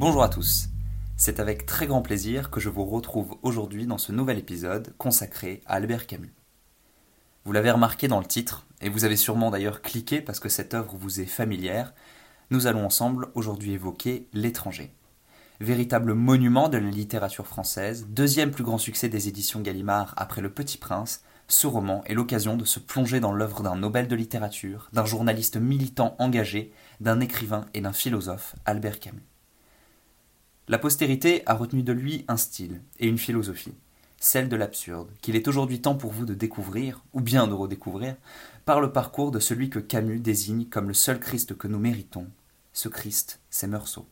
Bonjour à tous. C'est avec très grand plaisir que je vous retrouve aujourd'hui dans ce nouvel épisode consacré à Albert Camus. Vous l'avez remarqué dans le titre, et vous avez sûrement d'ailleurs cliqué parce que cette œuvre vous est familière, nous allons ensemble aujourd'hui évoquer L'étranger. Véritable monument de la littérature française, deuxième plus grand succès des éditions Gallimard après Le Petit Prince, ce roman est l'occasion de se plonger dans l'œuvre d'un Nobel de littérature, d'un journaliste militant engagé, d'un écrivain et d'un philosophe, Albert Camus. La postérité a retenu de lui un style et une philosophie, celle de l'absurde, qu'il est aujourd'hui temps pour vous de découvrir, ou bien de redécouvrir, par le parcours de celui que Camus désigne comme le seul Christ que nous méritons. Ce Christ, c'est Meursault.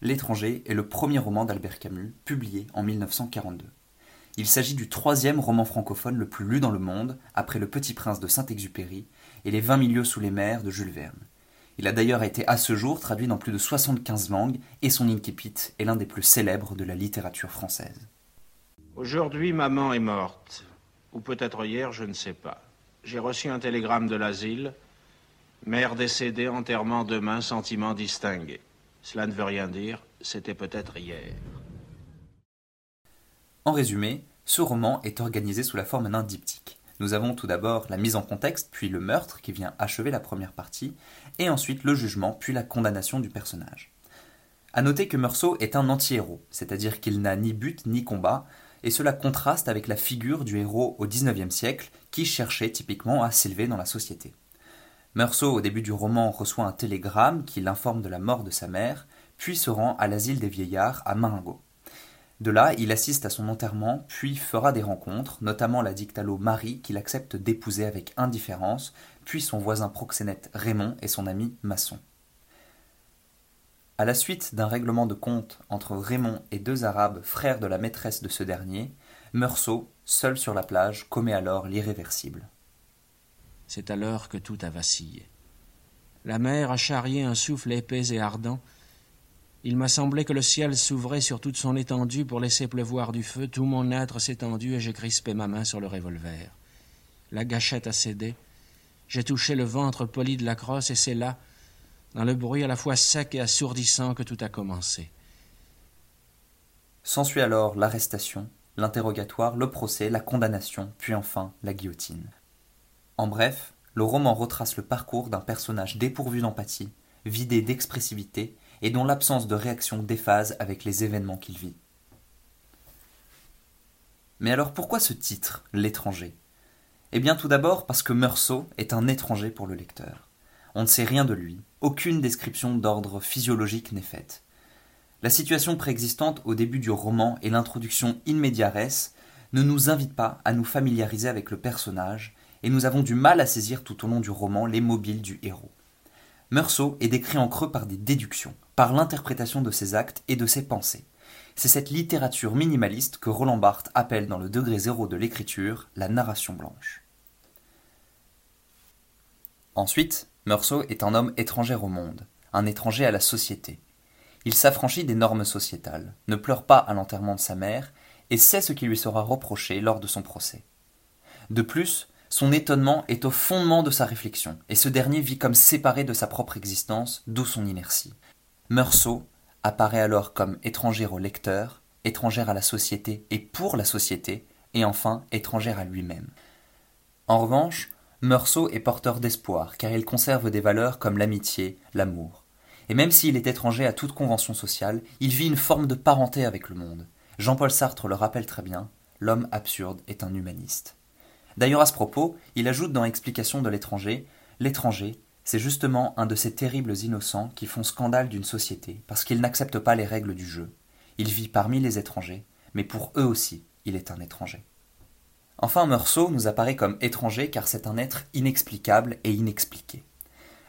L'étranger est le premier roman d'Albert Camus, publié en 1942. Il s'agit du troisième roman francophone le plus lu dans le monde, après Le Petit Prince de Saint-Exupéry et Les Vingt milieux sous les mers de Jules Verne. Il a d'ailleurs été à ce jour traduit dans plus de 75 langues et son incipit est l'un des plus célèbres de la littérature française. Aujourd'hui, maman est morte. Ou peut-être hier, je ne sais pas. J'ai reçu un télégramme de l'asile. Mère décédée, enterrement demain, sentiment distingué. Cela ne veut rien dire, c'était peut-être hier. En résumé, ce roman est organisé sous la forme d'un diptyque. Nous avons tout d'abord la mise en contexte, puis le meurtre qui vient achever la première partie, et ensuite le jugement, puis la condamnation du personnage. À noter que Meursault est un anti-héros, c'est-à-dire qu'il n'a ni but ni combat, et cela contraste avec la figure du héros au XIXe siècle qui cherchait typiquement à s'élever dans la société. Meursault, au début du roman, reçoit un télégramme qui l'informe de la mort de sa mère, puis se rend à l'asile des vieillards à Maringo. De là, il assiste à son enterrement, puis fera des rencontres, notamment la dictalo Marie qu'il accepte d'épouser avec indifférence, puis son voisin proxénète Raymond et son ami Masson. À la suite d'un règlement de compte entre Raymond et deux Arabes frères de la maîtresse de ce dernier, Meursault, seul sur la plage, commet alors l'irréversible. C'est alors que tout a vacillé. La mer a charrié un souffle épais et ardent. Il m'a semblé que le ciel s'ouvrait sur toute son étendue pour laisser pleuvoir du feu. Tout mon être s'est tendu et j'ai crispé ma main sur le revolver. La gâchette a cédé. J'ai touché le ventre poli de la crosse et c'est là, dans le bruit à la fois sec et assourdissant, que tout a commencé. S'ensuit alors l'arrestation, l'interrogatoire, le procès, la condamnation, puis enfin la guillotine. En bref, le roman retrace le parcours d'un personnage dépourvu d'empathie, vidé d'expressivité et dont l'absence de réaction déphase avec les événements qu'il vit. Mais alors pourquoi ce titre, L'étranger? Eh bien tout d'abord parce que Meursault est un étranger pour le lecteur. On ne sait rien de lui, aucune description d'ordre physiologique n'est faite. La situation préexistante au début du roman et l'introduction in ne nous invitent pas à nous familiariser avec le personnage et nous avons du mal à saisir tout au long du roman les mobiles du héros. Meursault est décrit en creux par des déductions, par l'interprétation de ses actes et de ses pensées. C'est cette littérature minimaliste que Roland Barthes appelle dans le degré zéro de l'écriture la narration blanche. Ensuite, Meursault est un homme étranger au monde, un étranger à la société. Il s'affranchit des normes sociétales, ne pleure pas à l'enterrement de sa mère, et sait ce qui lui sera reproché lors de son procès. De plus, son étonnement est au fondement de sa réflexion, et ce dernier vit comme séparé de sa propre existence, d'où son inertie. Meursault apparaît alors comme étrangère au lecteur, étrangère à la société et pour la société, et enfin étrangère à lui-même. En revanche, Meursault est porteur d'espoir, car il conserve des valeurs comme l'amitié, l'amour. Et même s'il est étranger à toute convention sociale, il vit une forme de parenté avec le monde. Jean-Paul Sartre le rappelle très bien, l'homme absurde est un humaniste. D'ailleurs, à ce propos, il ajoute dans Explication de l'étranger L'étranger, c'est justement un de ces terribles innocents qui font scandale d'une société parce qu'ils n'acceptent pas les règles du jeu. Il vit parmi les étrangers, mais pour eux aussi, il est un étranger. Enfin, Meursault nous apparaît comme étranger car c'est un être inexplicable et inexpliqué.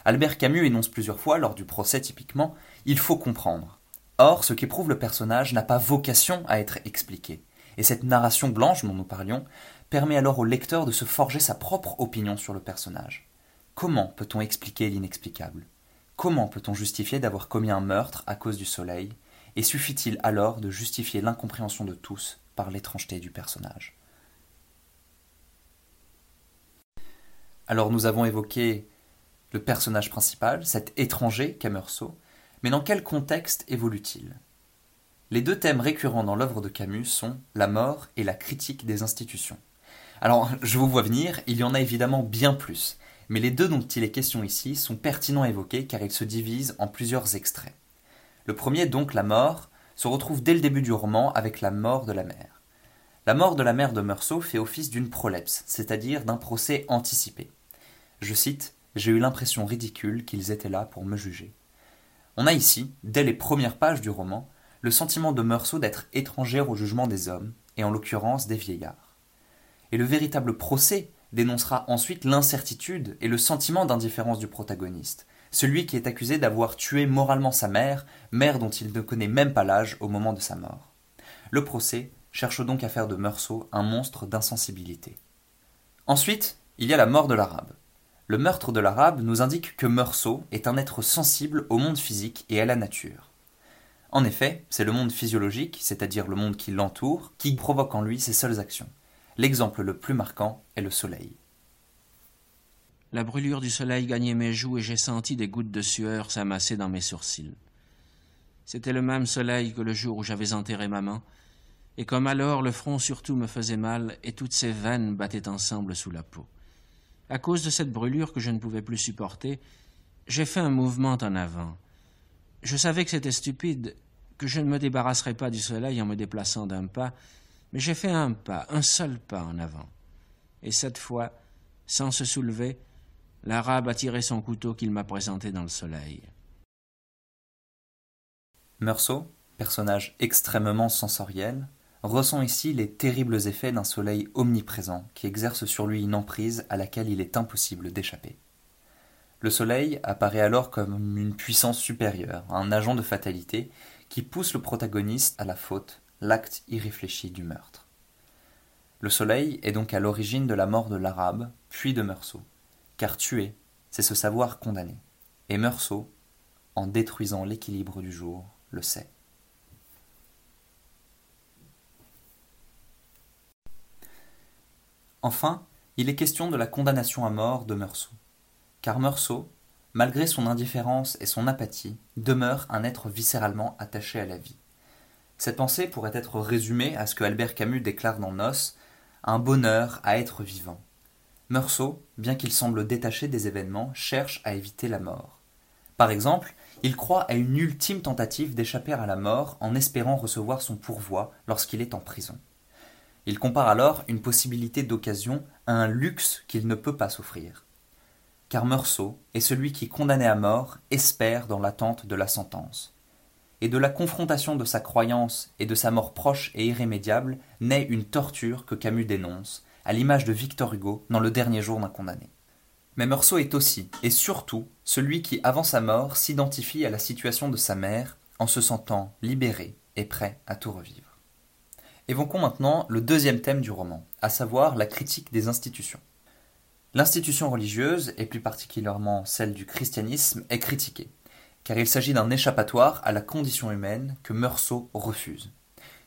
Albert Camus énonce plusieurs fois, lors du procès typiquement, il faut comprendre. Or, ce qu'éprouve le personnage n'a pas vocation à être expliqué. Et cette narration blanche dont nous parlions permet alors au lecteur de se forger sa propre opinion sur le personnage. Comment peut-on expliquer l'inexplicable? Comment peut-on justifier d'avoir commis un meurtre à cause du soleil? Et suffit-il alors de justifier l'incompréhension de tous par l'étrangeté du personnage? Alors nous avons évoqué le personnage principal, cet étranger qu'est Meursault, mais dans quel contexte évolue-t-il? Les deux thèmes récurrents dans l'œuvre de Camus sont la mort et la critique des institutions. Alors, je vous vois venir, il y en a évidemment bien plus, mais les deux dont il est question ici sont pertinents à évoquer car ils se divisent en plusieurs extraits. Le premier, donc la mort, se retrouve dès le début du roman avec la mort de la mère. La mort de la mère de Meursault fait office d'une prolepse, c'est-à-dire d'un procès anticipé. Je cite J'ai eu l'impression ridicule qu'ils étaient là pour me juger. On a ici, dès les premières pages du roman, le sentiment de Meursault d'être étrangère au jugement des hommes, et en l'occurrence des vieillards. Et le véritable procès dénoncera ensuite l'incertitude et le sentiment d'indifférence du protagoniste, celui qui est accusé d'avoir tué moralement sa mère, mère dont il ne connaît même pas l'âge au moment de sa mort. Le procès cherche donc à faire de Meursault un monstre d'insensibilité. Ensuite, il y a la mort de l'arabe. Le meurtre de l'arabe nous indique que Meursault est un être sensible au monde physique et à la nature. En effet, c'est le monde physiologique, c'est-à-dire le monde qui l'entoure, qui provoque en lui ses seules actions. L'exemple le plus marquant est le soleil. La brûlure du soleil gagnait mes joues et j'ai senti des gouttes de sueur s'amasser dans mes sourcils. C'était le même soleil que le jour où j'avais enterré maman, et comme alors le front surtout me faisait mal et toutes ses veines battaient ensemble sous la peau. À cause de cette brûlure que je ne pouvais plus supporter, j'ai fait un mouvement en avant. Je savais que c'était stupide, que je ne me débarrasserais pas du soleil en me déplaçant d'un pas, mais j'ai fait un pas, un seul pas en avant. Et cette fois, sans se soulever, l'arabe a tiré son couteau qu'il m'a présenté dans le soleil. Meursault, personnage extrêmement sensoriel, ressent ici les terribles effets d'un soleil omniprésent qui exerce sur lui une emprise à laquelle il est impossible d'échapper. Le soleil apparaît alors comme une puissance supérieure, un agent de fatalité qui pousse le protagoniste à la faute l'acte irréfléchi du meurtre. Le soleil est donc à l'origine de la mort de l'arabe, puis de Meursault, car tuer, c'est se savoir condamné. Et Meursault, en détruisant l'équilibre du jour, le sait. Enfin, il est question de la condamnation à mort de Meursault. Car Meursault, malgré son indifférence et son apathie, demeure un être viscéralement attaché à la vie. Cette pensée pourrait être résumée à ce que Albert Camus déclare dans Nos, un bonheur à être vivant. Meursault, bien qu'il semble détaché des événements, cherche à éviter la mort. Par exemple, il croit à une ultime tentative d'échapper à la mort en espérant recevoir son pourvoi lorsqu'il est en prison. Il compare alors une possibilité d'occasion à un luxe qu'il ne peut pas s'offrir. Car Meursault est celui qui, condamné à mort, espère dans l'attente de la sentence et de la confrontation de sa croyance et de sa mort proche et irrémédiable naît une torture que Camus dénonce, à l'image de Victor Hugo dans Le dernier jour d'un condamné. Mais Meursault est aussi, et surtout, celui qui, avant sa mort, s'identifie à la situation de sa mère en se sentant libéré et prêt à tout revivre. Évoquons maintenant le deuxième thème du roman, à savoir la critique des institutions. L'institution religieuse, et plus particulièrement celle du christianisme, est critiquée car il s'agit d'un échappatoire à la condition humaine que Meursault refuse.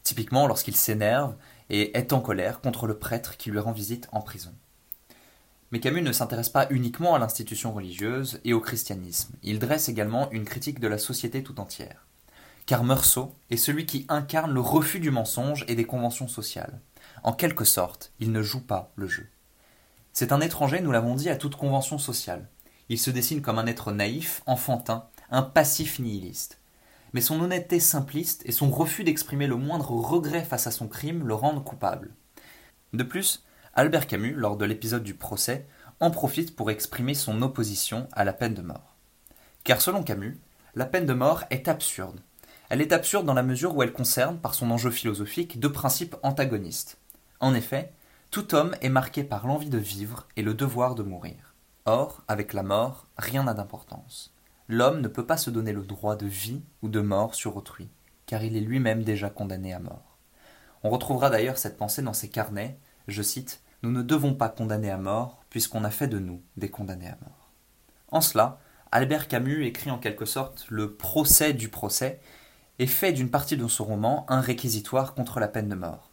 Typiquement lorsqu'il s'énerve et est en colère contre le prêtre qui lui rend visite en prison. Mais Camus ne s'intéresse pas uniquement à l'institution religieuse et au christianisme, il dresse également une critique de la société tout entière. Car Meursault est celui qui incarne le refus du mensonge et des conventions sociales. En quelque sorte, il ne joue pas le jeu. C'est un étranger, nous l'avons dit, à toute convention sociale. Il se dessine comme un être naïf, enfantin, un passif nihiliste. Mais son honnêteté simpliste et son refus d'exprimer le moindre regret face à son crime le rendent coupable. De plus, Albert Camus, lors de l'épisode du procès, en profite pour exprimer son opposition à la peine de mort. Car selon Camus, la peine de mort est absurde. Elle est absurde dans la mesure où elle concerne, par son enjeu philosophique, deux principes antagonistes. En effet, tout homme est marqué par l'envie de vivre et le devoir de mourir. Or, avec la mort, rien n'a d'importance l'homme ne peut pas se donner le droit de vie ou de mort sur autrui, car il est lui-même déjà condamné à mort. On retrouvera d'ailleurs cette pensée dans ses carnets, je cite, Nous ne devons pas condamner à mort, puisqu'on a fait de nous des condamnés à mort. En cela, Albert Camus écrit en quelque sorte le procès du procès, et fait d'une partie de son roman un réquisitoire contre la peine de mort.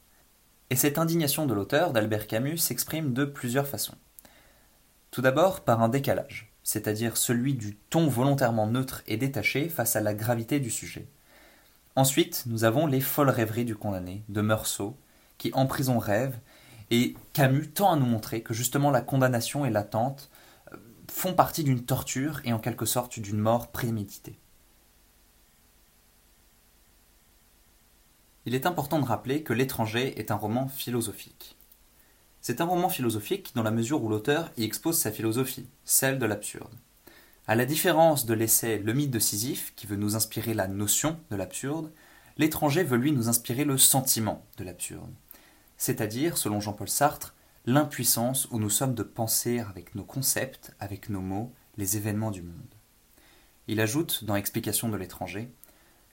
Et cette indignation de l'auteur, d'Albert Camus, s'exprime de plusieurs façons. Tout d'abord par un décalage c'est-à-dire celui du ton volontairement neutre et détaché face à la gravité du sujet. Ensuite, nous avons les folles rêveries du condamné, de Meursault, qui en prison rêve, et Camus tend à nous montrer que justement la condamnation et l'attente euh, font partie d'une torture et en quelque sorte d'une mort préméditée. Il est important de rappeler que L'étranger est un roman philosophique. C'est un roman philosophique dans la mesure où l'auteur y expose sa philosophie, celle de l'absurde. À la différence de l'essai Le mythe de Sisyphe, qui veut nous inspirer la notion de l'absurde, l'étranger veut lui nous inspirer le sentiment de l'absurde. C'est-à-dire, selon Jean-Paul Sartre, l'impuissance où nous sommes de penser avec nos concepts, avec nos mots, les événements du monde. Il ajoute, dans Explication de l'étranger,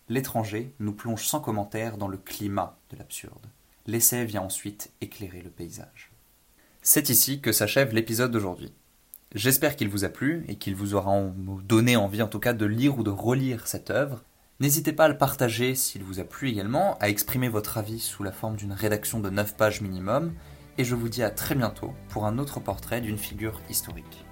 L'étranger nous plonge sans commentaire dans le climat de l'absurde. L'essai vient ensuite éclairer le paysage. C'est ici que s'achève l'épisode d'aujourd'hui. J'espère qu'il vous a plu et qu'il vous aura donné envie en tout cas de lire ou de relire cette œuvre. N'hésitez pas à le partager s'il vous a plu également, à exprimer votre avis sous la forme d'une rédaction de 9 pages minimum, et je vous dis à très bientôt pour un autre portrait d'une figure historique.